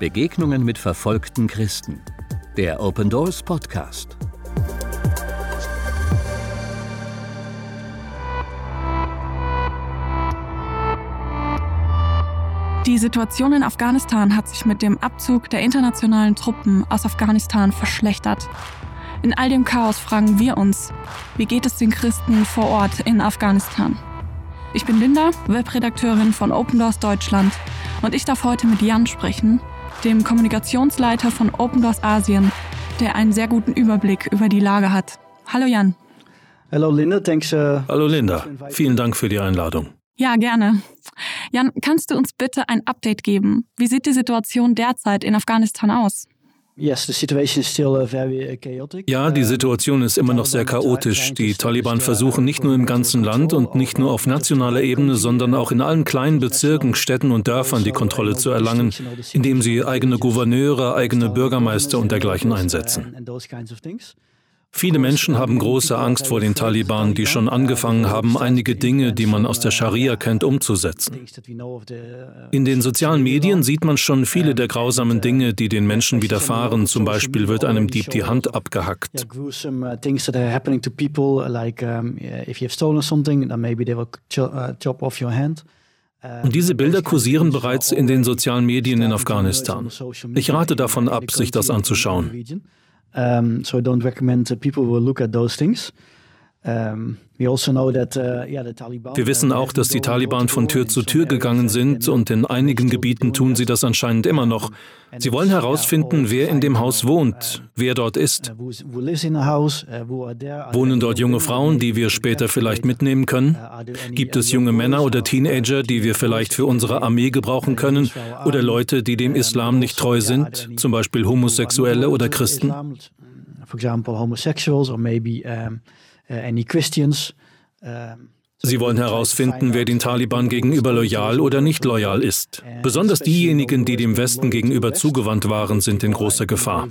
Begegnungen mit verfolgten Christen. Der Open Doors Podcast. Die Situation in Afghanistan hat sich mit dem Abzug der internationalen Truppen aus Afghanistan verschlechtert. In all dem Chaos fragen wir uns, wie geht es den Christen vor Ort in Afghanistan? Ich bin Linda, Webredakteurin von Open Doors Deutschland und ich darf heute mit Jan sprechen, dem Kommunikationsleiter von Open Doors Asien, der einen sehr guten Überblick über die Lage hat. Hallo Jan. Hallo Linda, thanks. Uh, Hallo Linda, vielen Dank für die Einladung. Ja, gerne. Jan, kannst du uns bitte ein Update geben? Wie sieht die Situation derzeit in Afghanistan aus? Uh, ja, die Situation ist immer noch sehr chaotisch. Die Taliban versuchen nicht nur im ganzen Land und nicht nur auf nationaler Ebene, sondern auch in allen kleinen Bezirken, Städten und Dörfern die Kontrolle zu erlangen, indem sie eigene Gouverneure, eigene Bürgermeister und dergleichen einsetzen. Viele Menschen haben große Angst vor den Taliban, die schon angefangen haben, einige Dinge, die man aus der Scharia kennt, umzusetzen. In den sozialen Medien sieht man schon viele der grausamen Dinge, die den Menschen widerfahren. Zum Beispiel wird einem Dieb die Hand abgehackt. Und diese Bilder kursieren bereits in den sozialen Medien in Afghanistan. Ich rate davon ab, sich das anzuschauen. Um, so I don't recommend that people will look at those things. Um, also uh, Wir wissen auch, dass die Taliban von Tür zu Tür gegangen sind und in einigen Gebieten tun sie das anscheinend immer noch. Sie wollen herausfinden, wer in dem Haus wohnt, wer dort ist. Uh, Wohnen dort junge Frauen, die wir später vielleicht mitnehmen können? Gibt es junge Männer oder Teenager, die wir vielleicht für unsere Armee gebrauchen können? Oder Leute, die dem Islam nicht treu sind, zum Beispiel Homosexuelle oder Christen? For example, homosexuals or maybe any Christians. Sie wollen herausfinden, wer den Taliban gegenüber loyal oder nicht loyal ist. Besonders diejenigen, die dem Westen gegenüber zugewandt waren, sind in großer Gefahr.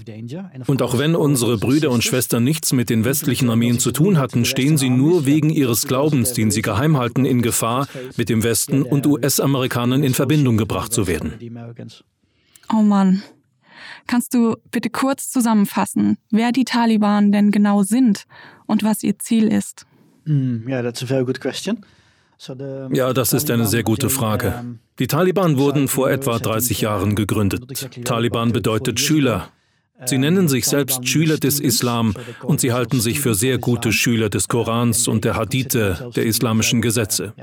Und auch wenn unsere Brüder und Schwestern nichts mit den westlichen Armeen zu tun hatten, stehen sie nur wegen ihres Glaubens, den sie geheim halten, in Gefahr, mit dem Westen und US-Amerikanern in Verbindung gebracht zu werden. Oh Mann. Kannst du bitte kurz zusammenfassen, wer die Taliban denn genau sind und was ihr Ziel ist? Mm, ja, das ist eine sehr gute Frage. Die Taliban wurden vor etwa 30 Jahren gegründet. Taliban bedeutet Schüler. Sie nennen sich selbst Schüler des Islam und sie halten sich für sehr gute Schüler des Korans und der Hadithe, der islamischen Gesetze.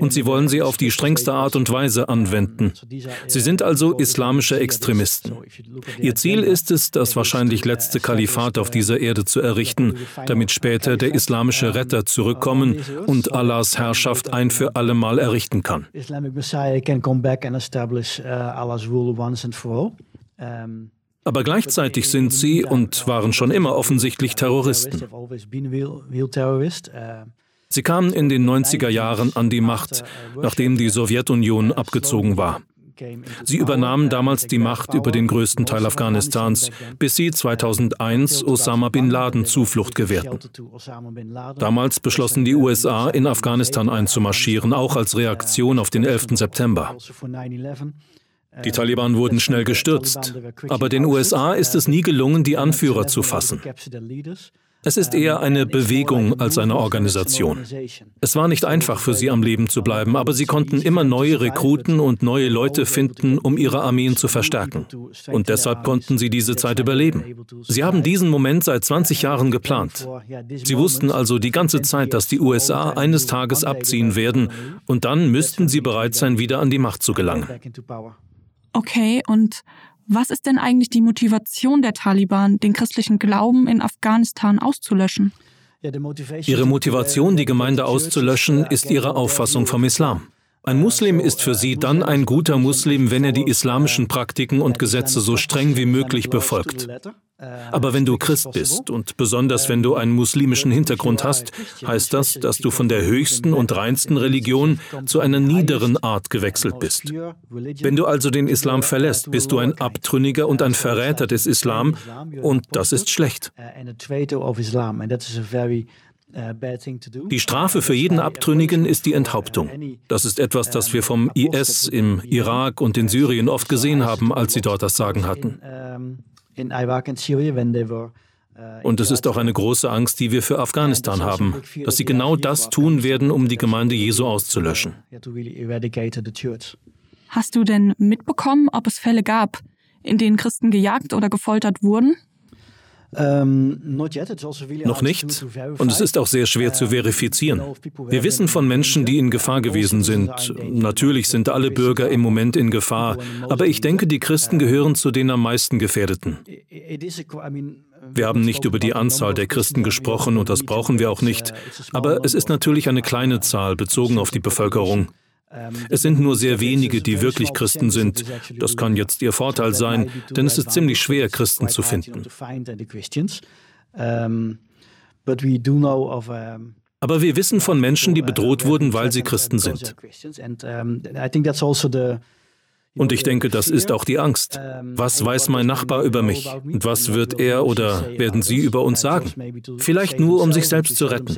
Und sie wollen sie auf die strengste Art und Weise anwenden. Sie sind also islamische Extremisten. Ihr Ziel ist es, das wahrscheinlich letzte Kalifat auf dieser Erde zu errichten, damit später der islamische Retter zurückkommen und Allahs Herrschaft ein für alle Mal errichten kann. Aber gleichzeitig sind sie und waren schon immer offensichtlich Terroristen. Sie kamen in den 90er Jahren an die Macht, nachdem die Sowjetunion abgezogen war. Sie übernahmen damals die Macht über den größten Teil Afghanistans, bis sie 2001 Osama bin Laden Zuflucht gewährten. Damals beschlossen die USA, in Afghanistan einzumarschieren, auch als Reaktion auf den 11. September. Die Taliban wurden schnell gestürzt, aber den USA ist es nie gelungen, die Anführer zu fassen. Es ist eher eine Bewegung als eine Organisation. Es war nicht einfach für sie am Leben zu bleiben, aber sie konnten immer neue Rekruten und neue Leute finden, um ihre Armeen zu verstärken. Und deshalb konnten sie diese Zeit überleben. Sie haben diesen Moment seit 20 Jahren geplant. Sie wussten also die ganze Zeit, dass die USA eines Tages abziehen werden und dann müssten sie bereit sein, wieder an die Macht zu gelangen. Okay, und was ist denn eigentlich die Motivation der Taliban, den christlichen Glauben in Afghanistan auszulöschen? Ihre Motivation, die Gemeinde auszulöschen, ist ihre Auffassung vom Islam. Ein Muslim ist für sie dann ein guter Muslim, wenn er die islamischen Praktiken und Gesetze so streng wie möglich befolgt. Aber wenn du Christ bist und besonders wenn du einen muslimischen Hintergrund hast, heißt das, dass du von der höchsten und reinsten Religion zu einer niederen Art gewechselt bist. Wenn du also den Islam verlässt, bist du ein Abtrünniger und ein Verräter des Islam und das ist schlecht. Die Strafe für jeden Abtrünnigen ist die Enthauptung. Das ist etwas, das wir vom IS im Irak und in Syrien oft gesehen haben, als sie dort das Sagen hatten. Und es ist auch eine große Angst, die wir für Afghanistan haben, dass sie genau das tun werden, um die Gemeinde Jesu auszulöschen. Hast du denn mitbekommen, ob es Fälle gab, in denen Christen gejagt oder gefoltert wurden? Ähm, also Noch nicht. Und es ist auch sehr schwer zu verifizieren. Wir wissen von Menschen, die in Gefahr gewesen sind. Natürlich sind alle Bürger im Moment in Gefahr, aber ich denke, die Christen gehören zu den am meisten Gefährdeten. Wir haben nicht über die Anzahl der Christen gesprochen und das brauchen wir auch nicht. Aber es ist natürlich eine kleine Zahl bezogen auf die Bevölkerung. Es sind nur sehr wenige, die wirklich Christen sind. Das kann jetzt ihr Vorteil sein, denn es ist ziemlich schwer, Christen zu finden. Aber wir wissen von Menschen, die bedroht wurden, weil sie Christen sind. Und ich denke, das ist auch die Angst. Was weiß mein Nachbar über mich? Und was wird er oder werden sie über uns sagen? Vielleicht nur, um sich selbst zu retten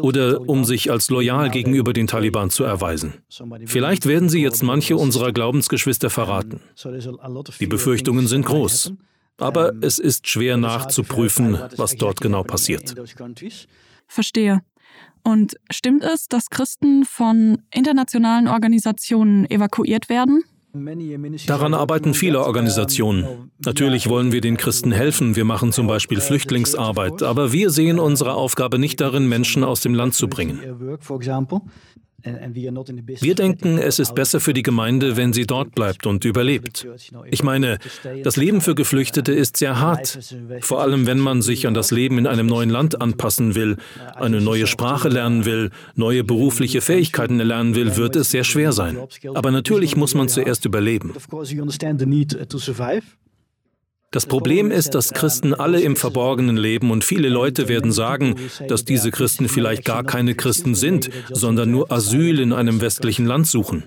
oder um sich als loyal gegenüber den Taliban zu erweisen. Vielleicht werden sie jetzt manche unserer Glaubensgeschwister verraten. Die Befürchtungen sind groß. Aber es ist schwer nachzuprüfen, was dort genau passiert. Verstehe. Und stimmt es, dass Christen von internationalen Organisationen evakuiert werden? Daran arbeiten viele Organisationen. Natürlich wollen wir den Christen helfen. Wir machen zum Beispiel Flüchtlingsarbeit. Aber wir sehen unsere Aufgabe nicht darin, Menschen aus dem Land zu bringen. Wir denken, es ist besser für die Gemeinde, wenn sie dort bleibt und überlebt. Ich meine, das Leben für Geflüchtete ist sehr hart, vor allem wenn man sich an das Leben in einem neuen Land anpassen will, eine neue Sprache lernen will, neue berufliche Fähigkeiten erlernen will, wird es sehr schwer sein. Aber natürlich muss man zuerst überleben. Das Problem ist, dass Christen alle im Verborgenen leben und viele Leute werden sagen, dass diese Christen vielleicht gar keine Christen sind, sondern nur Asyl in einem westlichen Land suchen.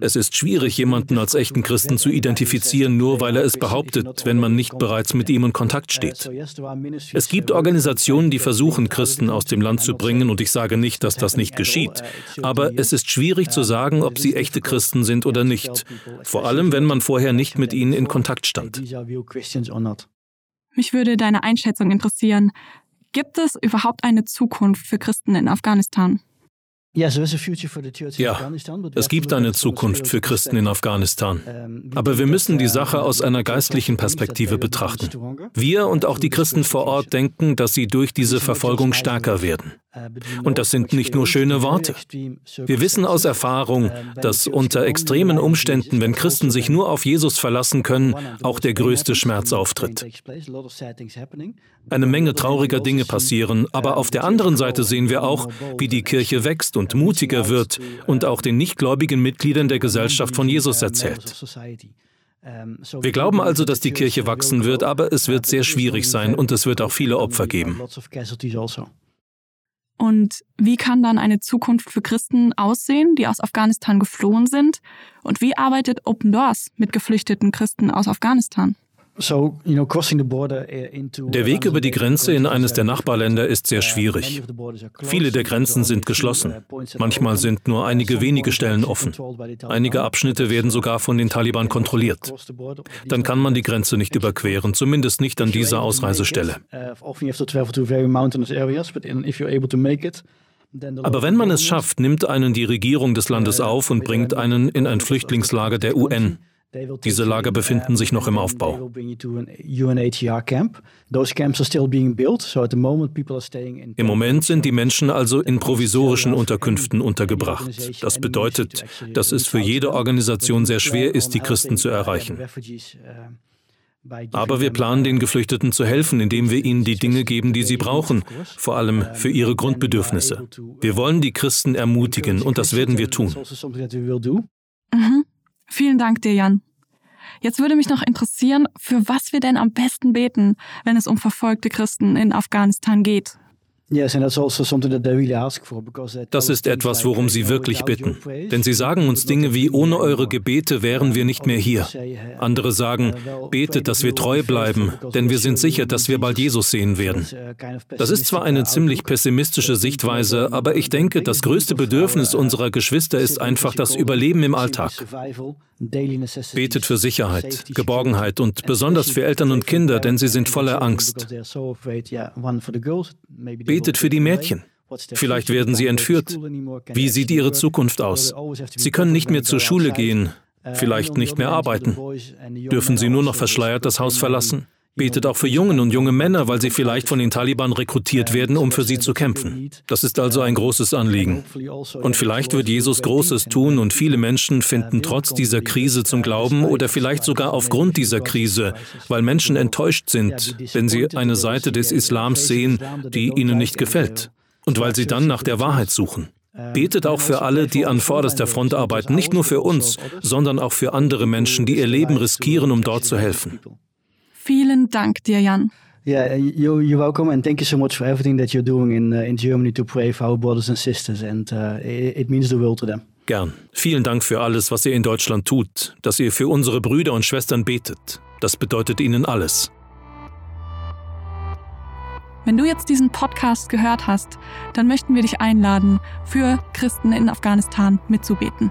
Es ist schwierig, jemanden als echten Christen zu identifizieren, nur weil er es behauptet, wenn man nicht bereits mit ihm in Kontakt steht. Es gibt Organisationen, die versuchen, Christen aus dem Land zu bringen, und ich sage nicht, dass das nicht geschieht. Aber es ist schwierig zu sagen, ob sie echte Christen sind oder nicht. Vor allem, wenn man vorher nicht mit ihnen in Kontakt stand. Mich würde deine Einschätzung interessieren. Gibt es überhaupt eine Zukunft für Christen in Afghanistan? Ja, es gibt eine Zukunft für Christen in Afghanistan. Aber wir müssen die Sache aus einer geistlichen Perspektive betrachten. Wir und auch die Christen vor Ort denken, dass sie durch diese Verfolgung stärker werden. Und das sind nicht nur schöne Worte. Wir wissen aus Erfahrung, dass unter extremen Umständen, wenn Christen sich nur auf Jesus verlassen können, auch der größte Schmerz auftritt. Eine Menge trauriger Dinge passieren, aber auf der anderen Seite sehen wir auch, wie die Kirche wächst und mutiger wird und auch den nichtgläubigen Mitgliedern der Gesellschaft von Jesus erzählt. Wir glauben also, dass die Kirche wachsen wird, aber es wird sehr schwierig sein und es wird auch viele Opfer geben. Und wie kann dann eine Zukunft für Christen aussehen, die aus Afghanistan geflohen sind? Und wie arbeitet Open Doors mit geflüchteten Christen aus Afghanistan? Uh, der Weg über die Grenze in eines der Nachbarländer ist sehr uh, schwierig. Viele der Grenzen sind geschlossen. Manchmal sind nur einige wenige Stellen offen. Einige Abschnitte werden sogar von den Taliban kontrolliert. Dann kann man die Grenze nicht überqueren, zumindest nicht an dieser Ausreisestelle. Uh, Aber wenn man es schafft, nimmt einen die Regierung des Landes auf und bringt einen in ein Flüchtlingslager der UN. Diese Lager befinden sich noch im Aufbau. Im Moment sind die Menschen also in provisorischen Unterkünften untergebracht. Das bedeutet, dass es für jede Organisation sehr schwer ist, die Christen zu erreichen. Aber wir planen den Geflüchteten zu helfen, indem wir ihnen die Dinge geben, die sie brauchen, vor allem für ihre Grundbedürfnisse. Wir wollen die Christen ermutigen und das werden wir tun. Mhm. Vielen Dank dir, Jan. Jetzt würde mich noch interessieren, für was wir denn am besten beten, wenn es um verfolgte Christen in Afghanistan geht. Also das ist etwas, worum Sie wirklich bitten. Denn Sie sagen uns Dinge wie, ohne eure Gebete wären wir nicht mehr hier. Andere sagen, betet, dass wir treu bleiben, denn wir sind sicher, dass wir bald Jesus sehen werden. Das ist zwar eine ziemlich pessimistische Sichtweise, aber ich denke, das größte Bedürfnis unserer Geschwister ist einfach das Überleben im Alltag. Betet für Sicherheit, Geborgenheit und besonders für Eltern und Kinder, denn sie sind voller Angst. Betet für die Mädchen. Vielleicht werden sie entführt. Wie sieht ihre Zukunft aus? Sie können nicht mehr zur Schule gehen, vielleicht nicht mehr arbeiten. Dürfen sie nur noch verschleiert das Haus verlassen? Betet auch für Jungen und junge Männer, weil sie vielleicht von den Taliban rekrutiert werden, um für sie zu kämpfen. Das ist also ein großes Anliegen. Und vielleicht wird Jesus Großes tun und viele Menschen finden trotz dieser Krise zum Glauben oder vielleicht sogar aufgrund dieser Krise, weil Menschen enttäuscht sind, wenn sie eine Seite des Islams sehen, die ihnen nicht gefällt. Und weil sie dann nach der Wahrheit suchen. Betet auch für alle, die an vorderster Front arbeiten, nicht nur für uns, sondern auch für andere Menschen, die ihr Leben riskieren, um dort zu helfen. Vielen Dank dir, Jan. Yeah, you, you're welcome, and thank you so much for everything that you're doing in, uh, in Germany to pray for our brothers and sisters, and uh, it, it means the world to them. Gern. Vielen Dank für alles, was ihr in Deutschland tut, dass ihr für unsere Brüder und Schwestern betet. Das bedeutet ihnen alles. Wenn du jetzt diesen Podcast gehört hast, dann möchten wir dich einladen, für Christen in Afghanistan mitzubeten.